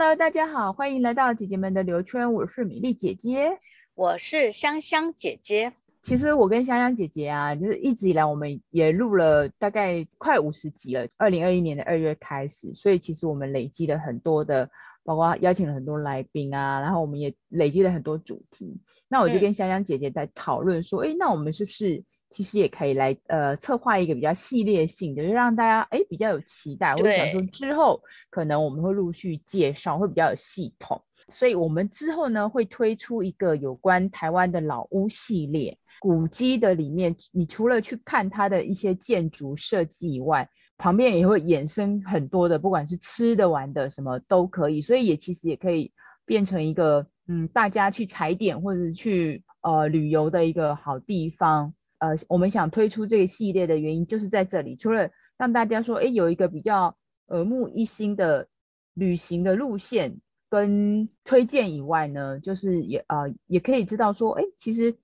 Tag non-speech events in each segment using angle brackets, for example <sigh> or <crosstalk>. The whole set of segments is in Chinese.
Hello，大家好，欢迎来到姐姐们的流圈。我是米粒姐姐，我是香香姐姐。其实我跟香香姐姐啊，就是一直以来我们也录了大概快五十集了。二零二一年的二月开始，所以其实我们累积了很多的，包括邀请了很多来宾啊，然后我们也累积了很多主题。那我就跟香香姐姐在讨论说，哎、嗯，那我们是不是其实也可以来呃策划一个比较系列性的，就让大家哎比较有期待，或者想说之后可能我们会陆续介绍，会比较有系统。所以我们之后呢会推出一个有关台湾的老屋系列。古迹的里面，你除了去看它的一些建筑设计以外，旁边也会衍生很多的，不管是吃的、玩的，什么都可以。所以也其实也可以变成一个，嗯，大家去踩点或者是去呃旅游的一个好地方。呃，我们想推出这个系列的原因就是在这里，除了让大家说，哎，有一个比较耳目一新的旅行的路线跟推荐以外呢，就是也呃也可以知道说，哎，其实。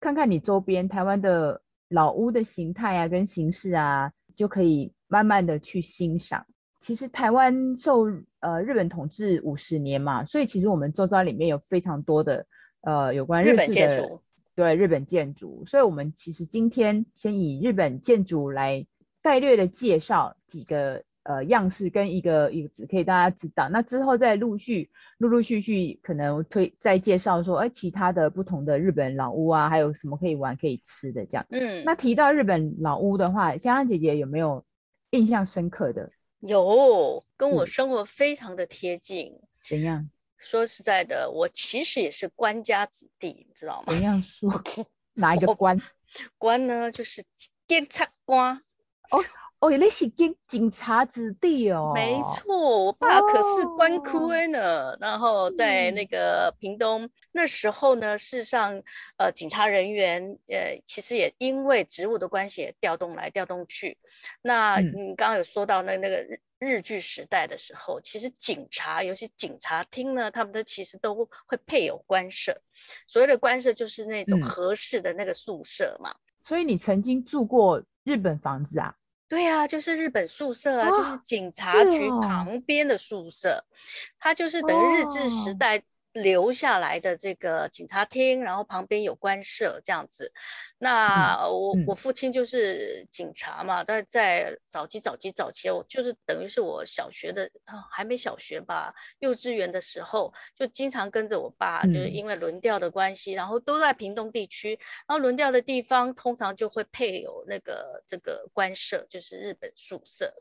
看看你周边台湾的老屋的形态啊，跟形式啊，就可以慢慢的去欣赏。其实台湾受呃日本统治五十年嘛，所以其实我们周遭里面有非常多的呃有关日式的日本建筑，对日本建筑。所以我们其实今天先以日本建筑来概略的介绍几个。呃，样式跟一个一个字可以大家知道，那之后再陆续陆陆续续可能推再介绍说，哎，其他的不同的日本老屋啊，还有什么可以玩可以吃的这样。嗯，那提到日本老屋的话，香香姐姐有没有印象深刻的？有，跟我生活非常的贴近。怎样？说实在的，我其实也是官家子弟，你知道吗？怎样说？<laughs> 哪一个官？官呢，就是电插官。哦。哦，你是警警察子弟哦？没错，我爸可是官窟呢。哦、然后在那个屏东、嗯、那时候呢，事实上，呃，警察人员呃，其实也因为职务的关系，也调动来调动去。那你刚刚有说到那那个日日据时代的时候，其实警察，尤其警察厅呢，他们的其实都会配有官舍。所谓的官舍就是那种合适的那个宿舍嘛、嗯。所以你曾经住过日本房子啊？对啊，就是日本宿舍啊，哦、就是警察局旁边的宿舍，哦、它就是等于日治时代留下来的这个警察厅，哦、然后旁边有官舍这样子。那我、嗯、我父亲就是警察嘛，但在早期早期早期，我就是等于是我小学的啊，还没小学吧，幼稚园的时候就经常跟着我爸，嗯、就是因为轮调的关系，然后都在屏东地区，然后轮调的地方通常就会配有那个这个官舍，就是日本宿舍，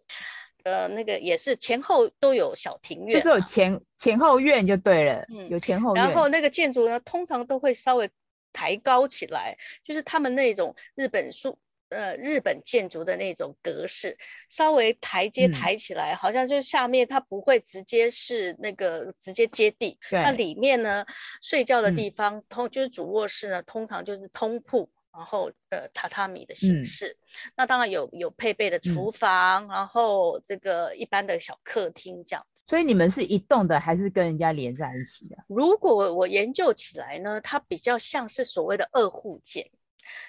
呃，那个也是前后都有小庭院，就是有前前后院就对了，嗯，有前后院，然后那个建筑呢，通常都会稍微。抬高起来，就是他们那种日本树呃日本建筑的那种格式，稍微台阶抬起来，嗯、好像就下面它不会直接是那个直接接地。那里面呢，睡觉的地方、嗯、通就是主卧室呢，通常就是通铺，然后呃榻榻米的形式。嗯、那当然有有配备的厨房，嗯、然后这个一般的小客厅这样。所以你们是一栋的，还是跟人家连在一起的？如果我研究起来呢，它比较像是所谓的二户建，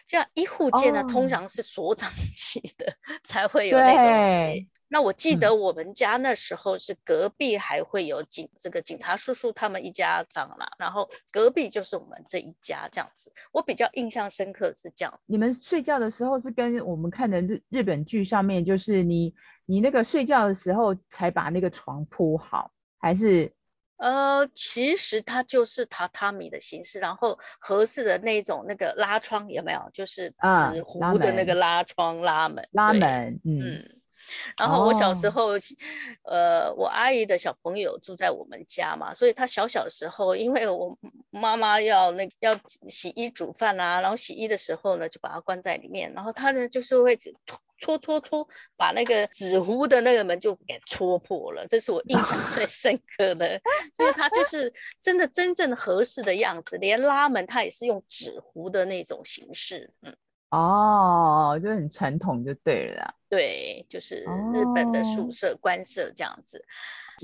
像一户建呢，哦、通常是所长 <laughs> 级的才会有那种。对那我记得我们家那时候是隔壁还会有警、嗯、这个警察叔叔他们一家房啦，然后隔壁就是我们这一家这样子。我比较印象深刻是这样。你们睡觉的时候是跟我们看的日日本剧上面，就是你你那个睡觉的时候才把那个床铺好，还是？呃，其实它就是榻榻米的形式，然后合适的那种那个拉窗有没有？就是纸糊的那个拉窗拉门拉门，拉门嗯。嗯然后我小时候，哦、呃，我阿姨的小朋友住在我们家嘛，所以他小小时候，因为我妈妈要那个要洗衣煮饭啊，然后洗衣的时候呢，就把他关在里面，然后他呢就是会戳戳戳，把那个纸糊的那个门就给戳破了，这是我印象最 <laughs> 深刻的，因为他就是真的真正合适的样子，连拉门他也是用纸糊的那种形式，嗯，哦，就很传统就对了啦。对，就是日本的宿舍官舍这样子。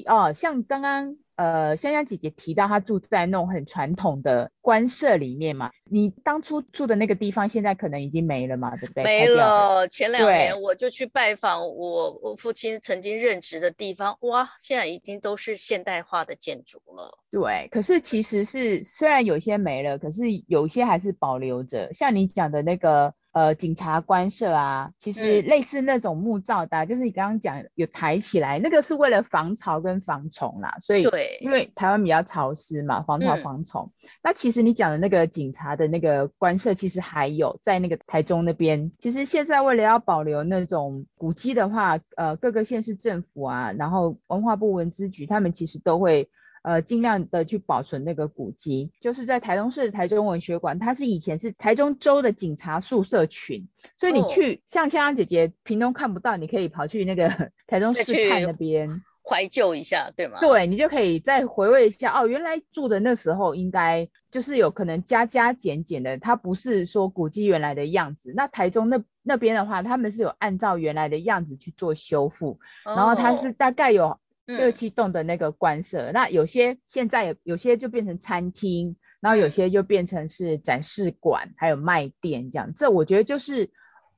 哦，像刚刚呃香香姐姐提到，她住在那种很传统的官舍里面嘛。你当初住的那个地方，现在可能已经没了嘛，对不对？没了。前两年我就去拜访我我父亲曾经任职的地方，哇，现在已经都是现代化的建筑了。对，可是其实是虽然有些没了，可是有些还是保留着。像你讲的那个。呃，警察官舍啊，其实类似那种木造的，啊嗯，就是你刚刚讲有抬起来，那个是为了防潮跟防虫啦。所以，对，因为台湾比较潮湿嘛，防潮防虫，嗯。那其实你讲的那个警察的那个官舍，其实还有在那个台中那边。其实现在为了要保留那种古迹的话，呃，各个县市政府啊，然后文化部文资局，他们其实都会。呃，尽量的去保存那个古迹，就是在台中市的台中文学馆，它是以前是台中州的警察宿舍群，所以你去、哦、像香香姐姐屏东看不到，你可以跑去那个 <laughs> 台中市看那边怀旧一下，对吗？对，你就可以再回味一下哦，原来住的那时候应该就是有可能加加减减的，它不是说古迹原来的样子。那台中那那边的话，他们是有按照原来的样子去做修复，哦、然后它是大概有。六七栋的那个官舍，嗯，那有些现在有有些就变成餐厅，然后有些就变成是展示馆，嗯，还有卖店这样。这我觉得就是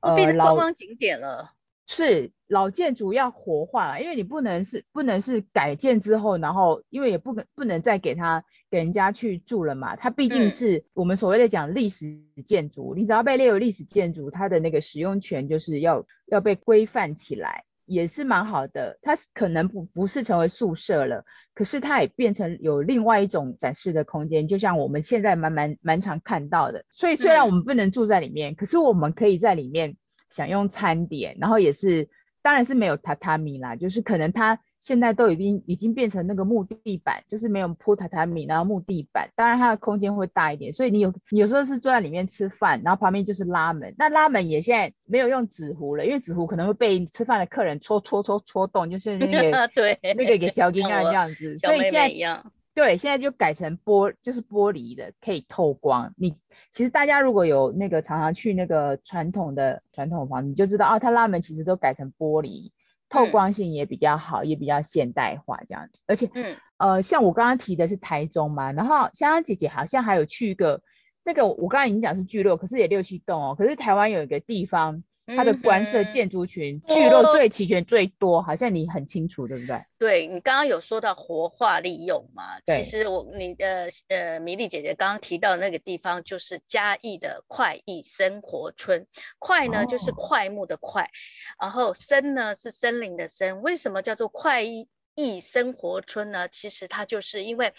呃，变成观光景点了。是老建筑要活化了，因为你不能是不能是改建之后，然后因为也不可不能再给它给人家去住了嘛。它毕竟是我们所谓的讲历史建筑，嗯，你只要被列为历史建筑，它的那个使用权就是要要被规范起来。也是蛮好的，它可能不不是成为宿舍了，可是它也变成有另外一种展示的空间，就像我们现在蛮蛮蛮常看到的。所以虽然我们不能住在里面，嗯，可是我们可以在里面享用餐点，然后也是，当然是没有榻榻米啦，就是可能它。现在都已经已经变成那个木地板，就是没有铺榻榻米，然后木地板，当然它的空间会大一点，所以你有你有时候是坐在里面吃饭，然后旁边就是拉门，那拉门也现在没有用纸糊了，因为纸糊可能会被吃饭的客人戳戳戳戳动，就是那个 <laughs> 对那个给小金啊这样子，所以现在对现在就改成玻就是玻璃的，可以透光。你其实大家如果有那个常常去那个传统的传统房，你就知道啊，它拉门其实都改成玻璃。透光性也比较好，嗯，也比较现代化这样子，而且，嗯，呃，像我刚刚提的是台中嘛，然后香香姐姐好像还有去一个，那个我刚才已经讲是聚落，可是也六七栋哦，可是台湾有一个地方。它的官舍建筑群聚落最齐全最多，好像你很清楚，对不对？对，你刚刚有说到活化利用嘛？其实我你的呃米莉姐姐刚刚提到那个地方就是嘉义的快意生活村，快呢就是快木的快，然后森呢是森林的森。为什么叫做快意？义生活村呢，其实它就是因为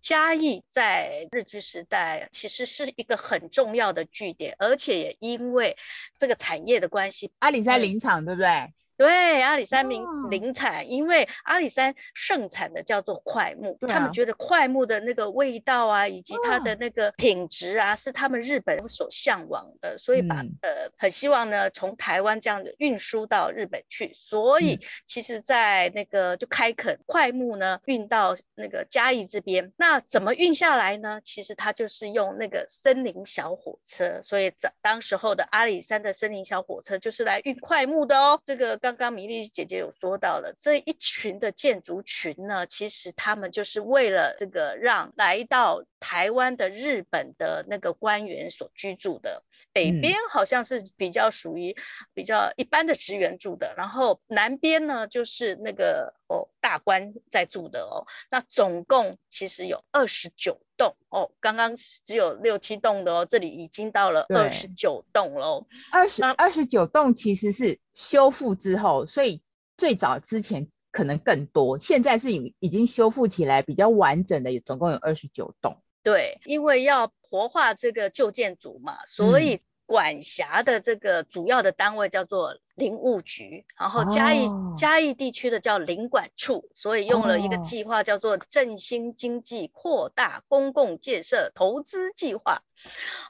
嘉义在日据时代其实是一个很重要的据点，而且也因为这个产业的关系，阿里山林场，对不对？对，阿里山林林产，因为阿里山盛产的叫做快木，啊，他们觉得快木的那个味道啊，以及它的那个品质啊，是他们日本人所向往的，所以把、嗯、呃很希望呢从台湾这样子运输到日本去，所以其实在那个就开垦快木呢运到那个嘉义这边，那怎么运下来呢？其实它就是用那个森林小火车，所以当当时候的阿里山的森林小火车就是来运快木的哦，这个刚刚刚米莉姐姐有说到了这一群的建筑群呢，其实他们就是为了这个让来到台湾的日本的那个官员所居住的。北边好像是比较属于比较一般的职员住的，然后南边呢就是那个哦大官在住的哦。那总共其实有二十九栋哦，刚刚只有六七栋的哦，这里已经到了二十九栋喽。二十二十九栋其实是修复之后，所以最早之前可能更多，现在是已已经修复起来比较完整的，总共有二十九栋。对，因为要活化这个旧建筑嘛，所以管辖的这个主要的单位叫做林务局，然后嘉义、哦、嘉义地区的叫林管处，所以用了一个计划叫做振兴经济扩大公共建设投资计划。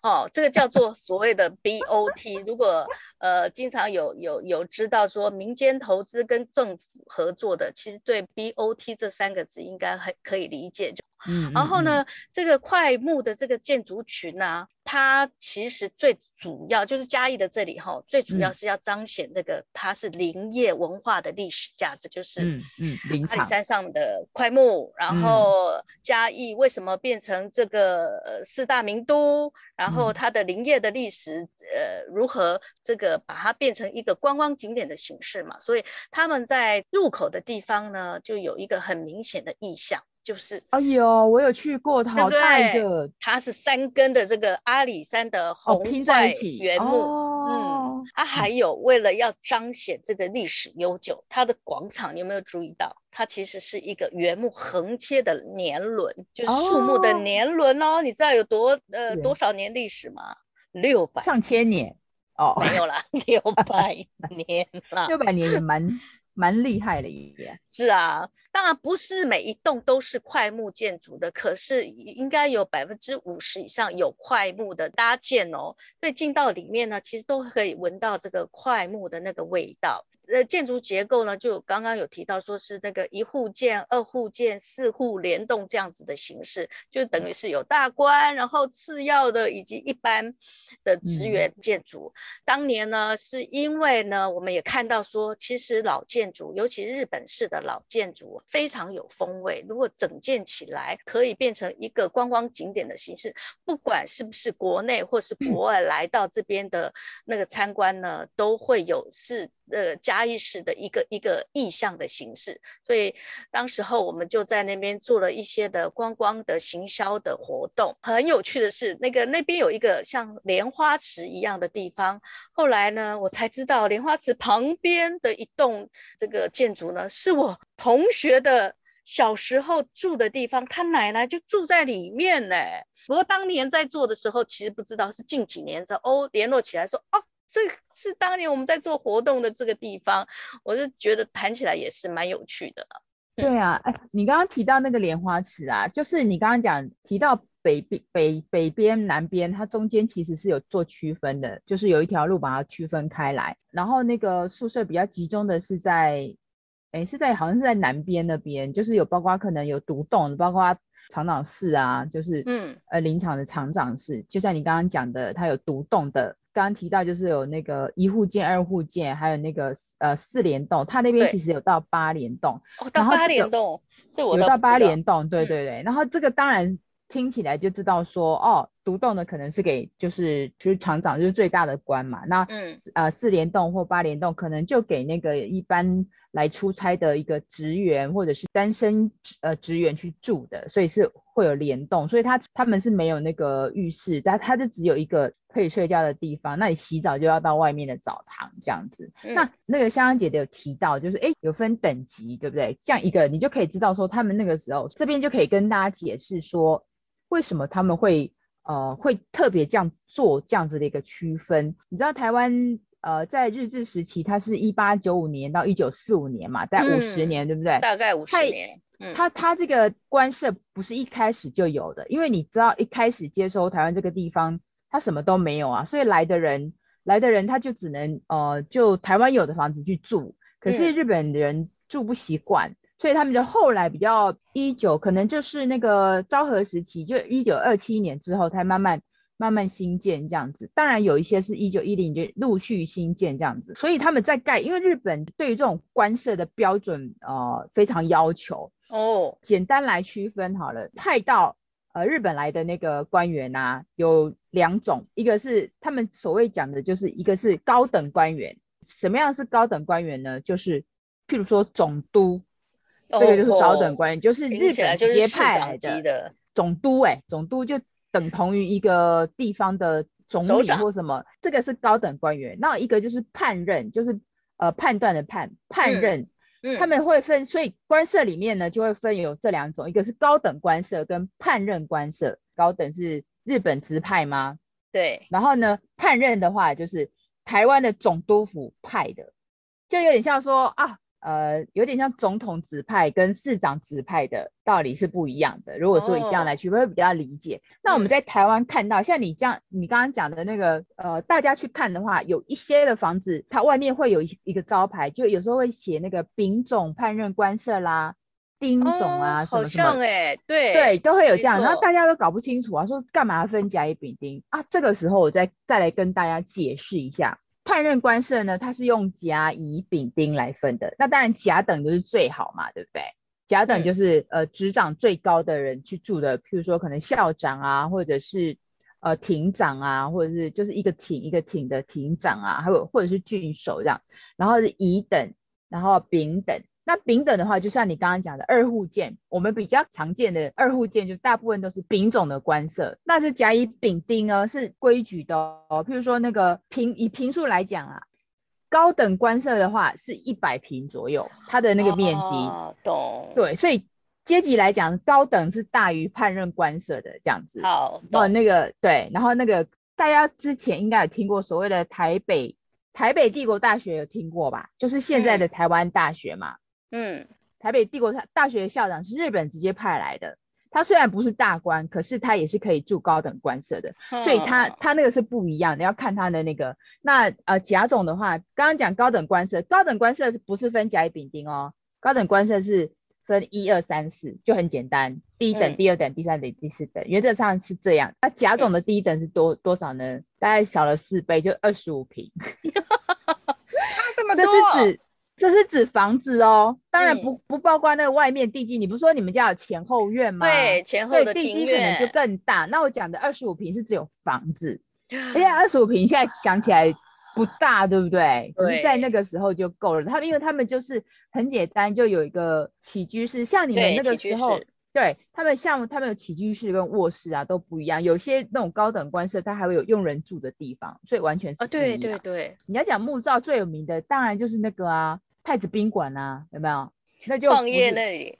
哦，这个叫做所谓的 <laughs> BOT。如果呃经常有有有知道说民间投资跟政府合作的，其实对 BOT 这三个字应该很可以理解。就嗯，嗯，嗯，然后呢，这个快木的这个建筑群呢、啊。它其实最主要就是嘉义的这里哈，最主要是要彰显这个它是林业文化的历史价值，就是嗯嗯，阿里山上的快木，然后嘉义为什么变成这个呃四大名都，然后它的林业的历史呃如何这个把它变成一个观光景点的形式嘛，所以他们在入口的地方呢，就有一个很明显的意象。就是，哎呦，我有去过，好大一个，它是三根的这个阿里山的红桧原木，哦、嗯，它还有为了要彰显这个历史悠久，它的广场你有没有注意到？它其实是一个原木横切的年轮，就是树木的年轮哦，哦你知道有多呃多少年历史吗？六百上千年哦，没有啦，<laughs> 六百年了，六百年也蛮。蛮厉害的一点，是啊，当然不是每一栋都是快木建筑的，可是应该有百分之五十以上有快木的搭建哦，所以进到里面呢，其实都可以闻到这个快木的那个味道。呃，建筑结构呢，就刚刚有提到，说是那个一户建、二户建、四户联动这样子的形式，就等于是有大观，然后次要的以及一般的职员建筑。嗯、当年呢，是因为呢，我们也看到说，其实老建筑，尤其日本式的老建筑，非常有风味。如果整建起来，可以变成一个观光景点的形式，不管是不是国内或是国外来到这边的那个参观呢，嗯、都会有是。呃，嘉义市的一个一个意向的形式，所以当时候我们就在那边做了一些的观光的行销的活动。很有趣的是，那个那边有一个像莲花池一样的地方。后来呢，我才知道莲花池旁边的一栋这个建筑呢，是我同学的小时候住的地方，他奶奶就住在里面呢。不过当年在做的时候，其实不知道，是近几年之后哦联络起来说哦。这是当年我们在做活动的这个地方，我就觉得谈起来也是蛮有趣的。对啊，哎，你刚刚提到那个莲花池啊，就是你刚刚讲提到北边、北北边、南边，它中间其实是有做区分的，就是有一条路把它区分开来。然后那个宿舍比较集中的是在，哎，是在好像是在南边那边，就是有包括可能有独栋，包括厂长室啊，就是嗯呃林场的厂长室，就像你刚刚讲的，它有独栋的。刚刚提到就是有那个一户建、二户建，还有那个呃四联栋，它那边其实有到八联栋。哦，到八联栋，这我有到八联栋，对对对。嗯、然后这个当然听起来就知道说，哦，独栋的可能是给就是就是厂长就是最大的官嘛。那嗯呃四联栋或八联栋可能就给那个一般来出差的一个职员或者是单身呃职员去住的，所以是会有联动，所以他他们是没有那个浴室，但他就只有一个可以睡觉的地方。那你洗澡就要到外面的澡堂这样子。嗯、那那个香香姐姐有提到，就是哎有分等级，对不对？这样一个你就可以知道说，他们那个时候这边就可以跟大家解释说，为什么他们会呃会特别这样做这样子的一个区分。你知道台湾？呃，在日治时期，它是一八九五年到一九四五年嘛，大概五十年，嗯、对不对？大概五十年。它它、嗯、这个官舍不是一开始就有的，因为你知道一开始接收台湾这个地方，它什么都没有啊，所以来的人来的人他就只能呃就台湾有的房子去住，可是日本人住不习惯，嗯、所以他们就后来比较一九可能就是那个昭和时期，就一九二七年之后才慢慢。慢慢新建这样子，当然有一些是一九一零就陆续新建这样子，所以他们在盖，因为日本对于这种官舍的标准呃非常要求哦。简单来区分好了，派到呃日本来的那个官员啊，有两种，一个是他们所谓讲的就是一个是高等官员，什么样是高等官员呢？就是譬如说总督，这个就是高等官员，哦、就是日本直接派来的总督、欸，哎，总督就。等同于一个地方的总理或什么，长这个是高等官员。那一个就是判任，就是呃判断的判判任，嗯嗯、他们会分，所以官舍里面呢就会分有这两种，一个是高等官舍跟判任官舍。高等是日本直派吗？对。然后呢，判任的话就是台湾的总督府派的，就有点像说啊。呃，有点像总统指派跟市长指派的道理是不一样的。如果说以这样来区分，会比较理解。哦、那我们在台湾看到，嗯、像你这样，你刚刚讲的那个，呃，大家去看的话，有一些的房子，它外面会有一一个招牌，就有时候会写那个丙种判任官舍啦，丁种啊，哦、什么什么，哎，对对，都会有这样，然后大家都搞不清楚啊，说干嘛分甲乙丙丁啊？这个时候我再再来跟大家解释一下，判任官舍呢，它是用甲乙丙丁来分的，那当然甲等就是最好嘛，对不对？甲等就是、嗯、呃职掌最高的人去住的，譬如说可能校长啊，或者是呃庭长啊，或者是就是一个庭一个庭的庭长啊，还有或者是郡守这样。然后是乙等，然后丙等。那丙等的话，就像你刚刚讲的二户建，我们比较常见的二户建，就大部分都是丙种的官舍。那是甲乙丙丁呢，是规矩的哦。譬如说那个平，以平数来讲啊。高等官舍的话是一百平左右，它的那个面积。哦，懂。对，所以阶级来讲，高等是大于判任官舍的这样子。好，哦，那个对，然后那个大家之前应该有听过所谓的台北台北帝国大学，有听过吧？就是现在的台湾大学嘛。嗯，台北帝国大学的校长是日本直接派来的。他虽然不是大官，可是他也是可以住高等官舍的，嗯、所以他他那个是不一样的，要看他的那个。那呃甲种的话，刚刚讲高等官舍，高等官舍不是分甲乙丙丁哦，高等官舍是分一二三四，就很简单，第一等、嗯、第二等、第三等、第四等，原则上是这样。那甲种的第一等是多多少呢？大概少了四倍，就二十五平，<laughs> 差这么多。这是指。这是指房子哦，当然不、嗯、不包括那个外面地基。你不是说你们家有前后院吗？对，前后的地基可能就更大。那我讲的二十五平是只有房子，<gasps> 因为二十五平现在想起来不大，对不对？可是在那个时候就够了。他们因为他们就是很简单，就有一个起居室，像你们那个时候，对他们像他们有起居室跟卧室啊都不一样。有些那种高等官舍，它还会有用人住的地方，所以完全是不一样。哦，对对对。你要讲木造最有名的，当然就是那个啊。太子宾馆啊，有没有？那就矿业那里，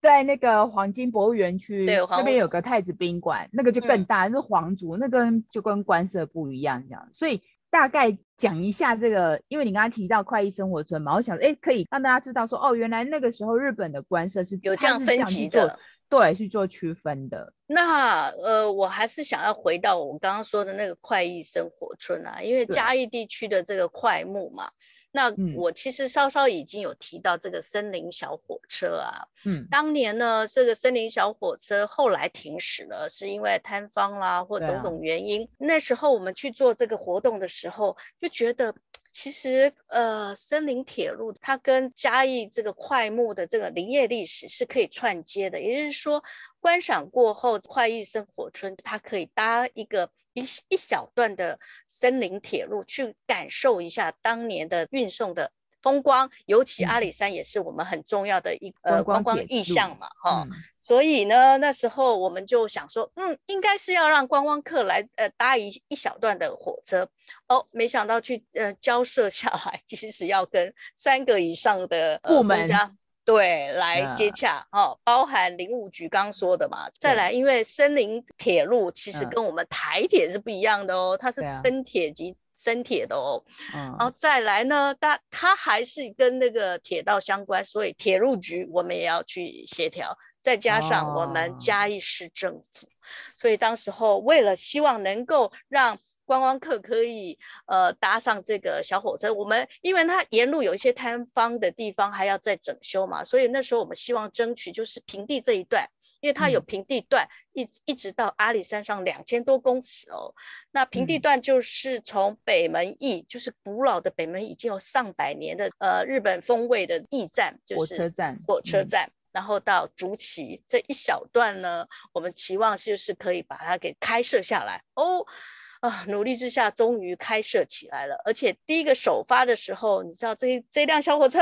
在那个黄金博物园区那边有个太子宾馆，那个就更大，嗯、是皇族，那跟就跟官舍不一样，这样。所以大概讲一下这个，因为你刚刚提到快意生活村嘛，我想说，哎，可以让大家知道说，哦，原来那个时候日本的官舍是有这样分级的，对，去做区分的。那呃，我还是想要回到我刚刚说的那个快意生活村啊，因为嘉义地区的这个快木嘛。那我其实稍稍已经有提到这个森林小火车啊，嗯，当年呢，这个森林小火车后来停驶了，是因为摊方啦或种种原因。啊、那时候我们去做这个活动的时候，就觉得其实呃，森林铁路它跟嘉义这个快木的这个林业历史是可以串接的，也就是说，观赏过后，快意生活村它可以搭一个。一一小段的森林铁路，去感受一下当年的运送的风光，尤其阿里山也是我们很重要的一、嗯、呃观光意向嘛，哈、嗯。所以呢，那时候我们就想说，嗯，应该是要让观光客来呃搭一一小段的火车。哦，没想到去呃交涉下来，其实要跟三个以上的、呃、部门家。对，来接洽哦，包含林务局刚说的嘛。再来，因为森林铁路其实跟我们台铁是不一样的哦，它是分铁级生铁的哦。然后再来呢，它它还是跟那个铁道相关，所以铁路局我们也要去协调。再加上我们嘉义市政府，所以当时候为了希望能够让。观光客可以呃搭上这个小火车，我们因为它沿路有一些坍方的地方还要再整修嘛，所以那时候我们希望争取就是平地这一段，因为它有平地段一一直到阿里山上两千多公尺哦。那平地段就是从北门驿，就是古老的北门已经有上百年的呃日本风味的驿站，就是火车站，火车站，然后到竹崎这一小段呢，我们期望就是可以把它给开设下来。哦。啊，努力之下终于开设起来了，而且第一个首发的时候，你知道这这辆小火车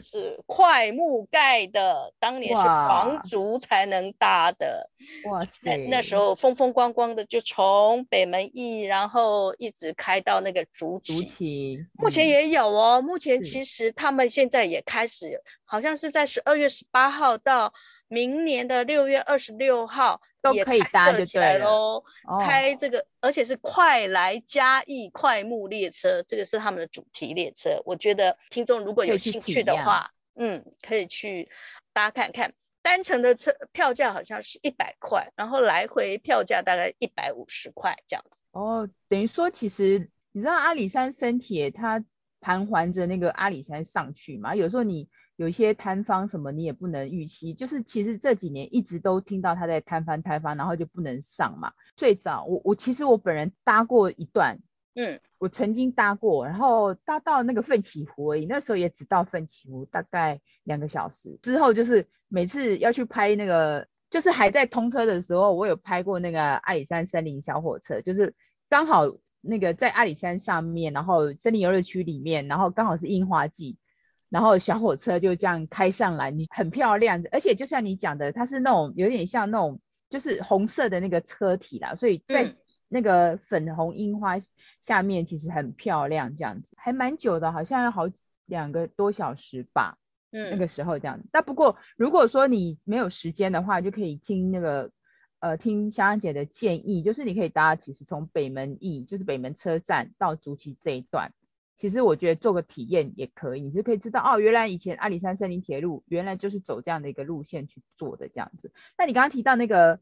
是块木盖的，当年是皇族才能搭的。哇塞！那时候风风光光的，就从北门驿，然后一直开到那个竹崎。竹崎、嗯、目前也有哦，目前其实他们现在也开始，好像是在十二月十八号到。明年的六月二十六号都可以搭起来喽，开这个，而且是快来嘉义快木列车，这个是他们的主题列车。我觉得听众如果有兴趣的话，嗯，可以去搭看看。单程的车票价好像是一百块，然后来回票价大概一百五十块这样子。哦，等于说其实你知道阿里山生铁它盘桓着那个阿里山上去嘛，有时候你。有一些摊方什么你也不能预期，就是其实这几年一直都听到他在摊方摊方，然后就不能上嘛。最早我我其实我本人搭过一段，嗯，我曾经搭过，然后搭到那个奋起湖而已，那时候也只到奋起湖大概两个小时，之后就是每次要去拍那个，就是还在通车的时候，我有拍过那个阿里山森林小火车，就是刚好那个在阿里山上面，然后森林游乐区里面，然后刚好是樱花季。然后小火车就这样开上来，你很漂亮，而且就像你讲的，它是那种有点像那种就是红色的那个车体啦，所以在那个粉红樱花下面其实很漂亮，这样子还蛮久的，好像要好两个多小时吧。嗯，那个时候这样子。但不过如果说你没有时间的话，就可以听那个呃听香香姐的建议，就是你可以搭，其实从北门驿就是北门车站到竹崎这一段。其实我觉得做个体验也可以，你就可以知道哦，原来以前阿里山森林铁路原来就是走这样的一个路线去做的这样子。那你刚刚提到那个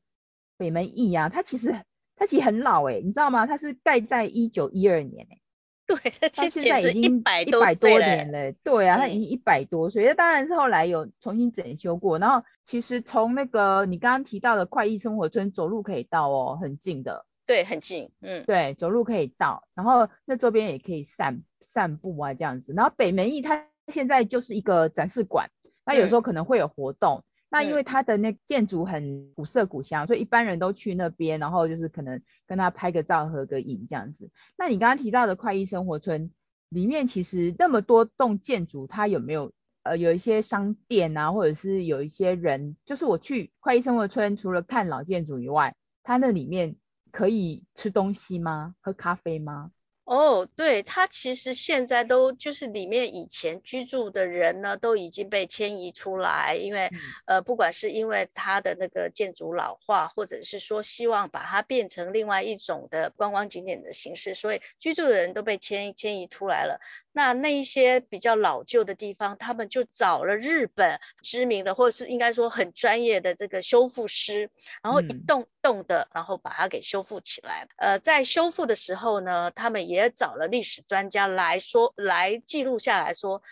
北门驿啊，它其实它其实很老诶，你知道吗？它是盖在一九一二年诶。<laughs> 对，它现在已经一百一百多年了。对啊，它已经一百多岁，那当然是后来有重新整修过。然后其实从那个你刚刚提到的快意生活村走路可以到哦，很近的。对，很近。嗯，对，走路可以到，然后那周边也可以散。散步啊，这样子。然后北门驿它现在就是一个展示馆，那有时候可能会有活动。嗯、那因为它的那建筑很古色古香，所以一般人都去那边，然后就是可能跟他拍个照、合个影这样子。那你刚刚提到的快意生活村里面，其实那么多栋建筑，它有没有呃有一些商店啊，或者是有一些人？就是我去快意生活村，除了看老建筑以外，它那里面可以吃东西吗？喝咖啡吗？哦，oh, 对，它其实现在都就是里面以前居住的人呢，都已经被迁移出来，因为、嗯、呃，不管是因为它的那个建筑老化，或者是说希望把它变成另外一种的观光景点的形式，所以居住的人都被迁迁移出来了。那那一些比较老旧的地方，他们就找了日本知名的，或者是应该说很专业的这个修复师，然后一栋用的，然后把它给修复起来。呃，在修复的时候呢，他们也找了历史专家来说，来记录下来说，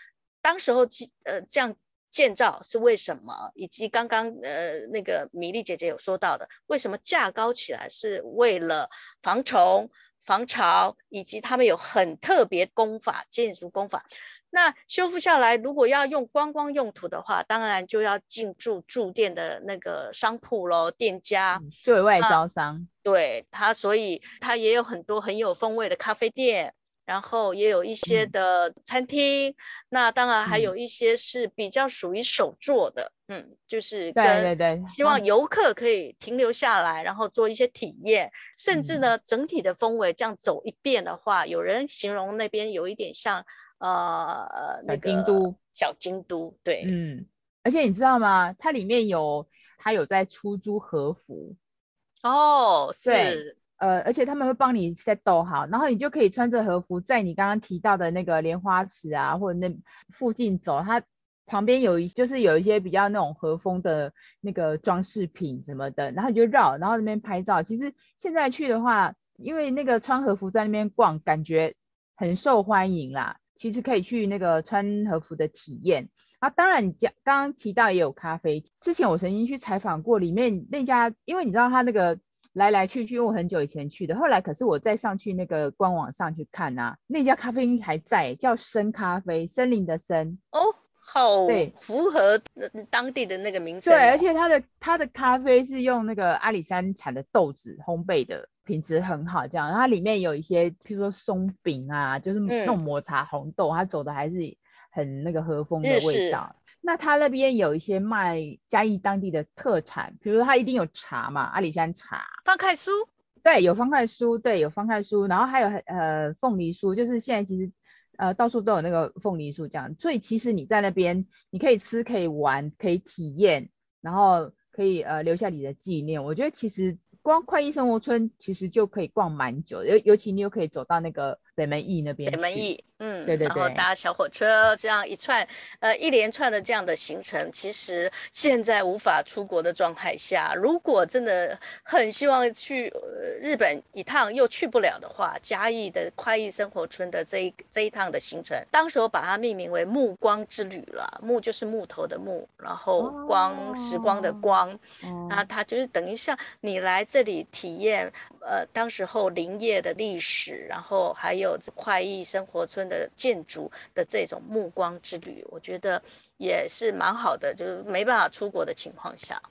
当时候呃这样建造是为什么，以及刚刚呃那个米粒姐姐有说到的，为什么架高起来是为了防虫。防潮，以及他们有很特别工法，建筑工法。那修复下来，如果要用观光用途的话，当然就要进驻驻店的那个商铺喽，店家对外招商。对它，所以它也有很多很有风味的咖啡店。然后也有一些的餐厅，嗯、那当然还有一些是比较属于手作的，嗯，嗯，就是跟对对对，希望游客可以停留下来，然后做一些体验，嗯、甚至呢，整体的风味这样走一遍的话，有人形容那边有一点像呃那个京都，小京都，对，嗯，而且你知道吗？它里面有它有在出租和服，哦，是。呃，而且他们会帮你 set 好，然后你就可以穿着和服，在你刚刚提到的那个莲花池啊，或者那附近走。它旁边有一，就是有一些比较那种和风的那个装饰品什么的，然后你就绕，然后那边拍照。其实现在去的话，因为那个穿和服在那边逛，感觉很受欢迎啦。其实可以去那个穿和服的体验。啊，当然你讲刚刚提到也有咖啡，之前我曾经去采访过里面那家，因为你知道他那个。来来去去，因为我很久以前去的，后来可是我再上去那个官网上去看啊，那家咖啡还在，叫森咖啡，森林的森。哦，好，对，符合当地的那个名称。对，而且它的它的咖啡是用那个阿里山产的豆子烘焙的，品质很好，这样。它里面有一些，譬如说松饼啊，就是那种抹茶红豆，嗯、它走的还是很那个和风的味道。那它那边有一些卖嘉义当地的特产，比如说它一定有茶嘛，阿里山茶、方块酥，对，有方块酥，对，有方块酥，然后还有呃凤梨酥，就是现在其实呃到处都有那个凤梨酥这样，所以其实你在那边你可以吃，可以玩，可以体验，然后可以呃留下你的纪念。我觉得其实光快意生活村其实就可以逛蛮久，尤尤其你又可以走到那个北门驿那边。北门驿，嗯，对对对，然后搭小火车，这样一串，呃，一连串的这样的行程，其实现在无法出国的状态下，如果真的很希望去日本一趟又去不了的话，嘉义的快意生活村的这一这一趟的行程，当时我把它命名为暮光之旅了，暮就是木头的木，然后光、哦、时光的光，那、哦、它就是等于像你来这里体验，呃，当时候林业的历史，然后还有快意生活村的建筑的这种目光之旅，我觉得也是蛮好的。就是没办法出国的情况下，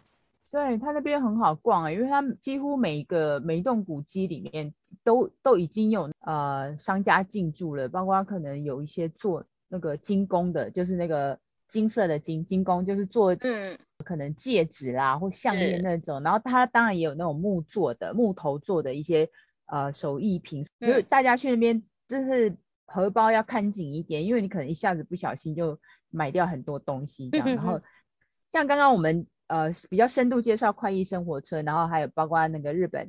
对，他那边很好逛啊，因为他几乎每一个每一栋古迹里面都都已经有呃商家进驻了，包括可能有一些做那个金工的，就是那个金色的金金工，就是做嗯可能戒指啦或项链那种，然后他当然也有那种木做的木头做的一些呃手艺品，就是大家去那边真是。荷包要看紧一点，因为你可能一下子不小心就买掉很多东西这样。然后像刚刚我们呃比较深度介绍快意生活村，然后还有包括那个日本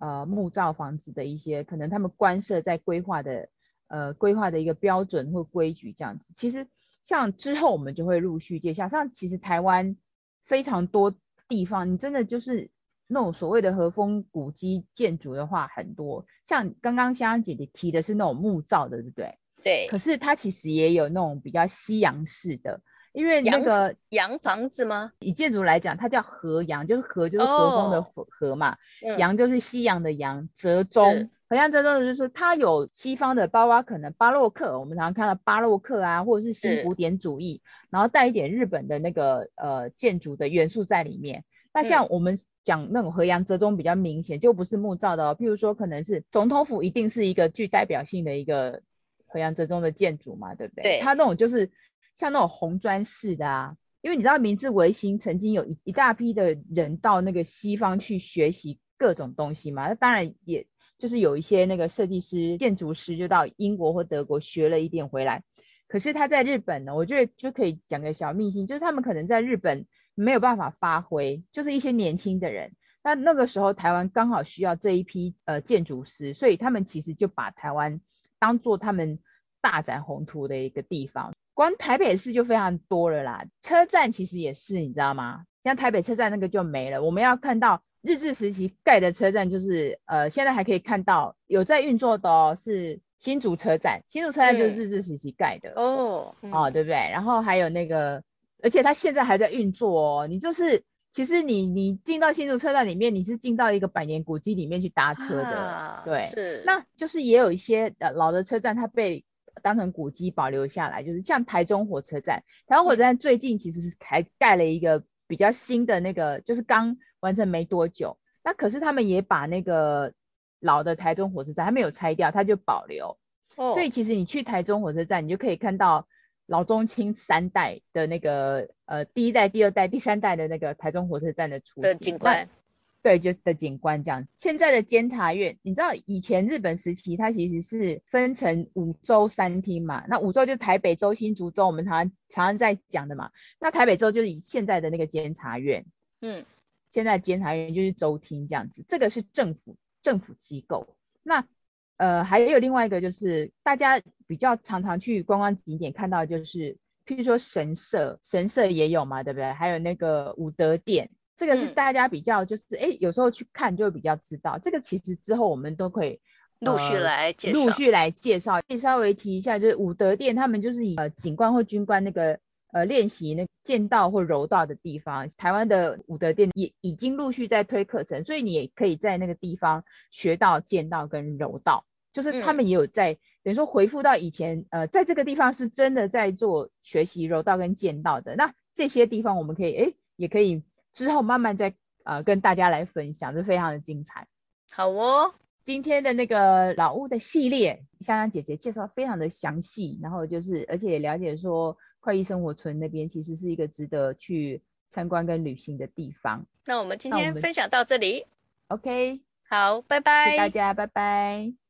呃木造房子的一些可能他们官设在规划的呃规划的一个标准或规矩这样子。其实像之后我们就会陆续介绍，像其实台湾非常多地方，你真的就是。那种所谓的和风古迹建筑的话很多，像刚刚香香姐姐提的是那种木造的，对不对？对。可是它其实也有那种比较西洋式的，因为那个洋房子吗？以建筑来讲，它叫和洋，就是和就是和风的和嘛，哦、洋就是西洋的洋，折中。和洋折中的就是它有西方的，包括可能巴洛克，我们常常看到巴洛克啊，或者是新古典主义，然后带一点日本的那个呃建筑的元素在里面。那像我们讲那种河洋折中比较明显，就不是木造的哦。譬如说，可能是总统府，一定是一个具代表性的一个河洋折中的建筑嘛，对不对？对。它那种就是像那种红砖式的啊，因为你知道明治维新曾经有一一大批的人到那个西方去学习各种东西嘛，那当然也就是有一些那个设计师、建筑师就到英国或德国学了一点回来。可是他在日本呢，我觉得就可以讲个小秘辛，就是他们可能在日本。没有办法发挥，就是一些年轻的人。那那个时候，台湾刚好需要这一批呃建筑师，所以他们其实就把台湾当做他们大展宏图的一个地方。光台北市就非常多了啦，车站其实也是，你知道吗？像台北车站那个就没了。我们要看到日治时期盖的车站，就是呃现在还可以看到有在运作的哦，是新竹车站。新竹车站就是日治时期盖的哦，哦，对不对？然后还有那个。而且它现在还在运作哦，你就是其实你你进到新竹车站里面，你是进到一个百年古迹里面去搭车的，啊、对，是，那就是也有一些呃老的车站，它被当成古迹保留下来，就是像台中火车站，台中火车站最近其实是还盖了一个比较新的那个，就是刚完成没多久，那可是他们也把那个老的台中火车站还没有拆掉，它就保留，哦，所以其实你去台中火车站，你就可以看到。老中青三代的那个呃，第一代、第二代、第三代的那个台中火车站的雏形的景观，对，就的景观这样。现在的监察院，你知道以前日本时期它其实是分成五州三厅嘛？那五州就是台北州、新竹州，我们常常常常在讲的嘛。那台北州就是以现在的那个监察院，嗯，现在监察院就是州厅这样子，这个是政府政府机构。那呃，还有另外一个就是大家比较常常去观光景点看到就是，譬如说神社，神社也有嘛，对不对？还有那个武德殿，这个是大家比较就是，哎、嗯，有时候去看就会比较知道。这个其实之后我们都可以陆续来介绍，陆续来介绍。可以稍微提一下，就是武德殿，他们就是以呃警官或军官那个呃练习那剑道或柔道的地方。台湾的武德殿也已经陆续在推课程，所以你也可以在那个地方学到剑道跟柔道。就是他们也有在，嗯、等于说回复到以前，呃，在这个地方是真的在做学习柔道跟剑道的。那这些地方我们可以，哎，也可以之后慢慢再呃跟大家来分享，就非常的精彩。好哦，今天的那个老屋的系列，香香姐姐介绍非常的详细，然后就是而且也了解说快意生活村那边其实是一个值得去参观跟旅行的地方。那我们今天分享到这里。OK，好，拜拜，谢谢大家，拜拜。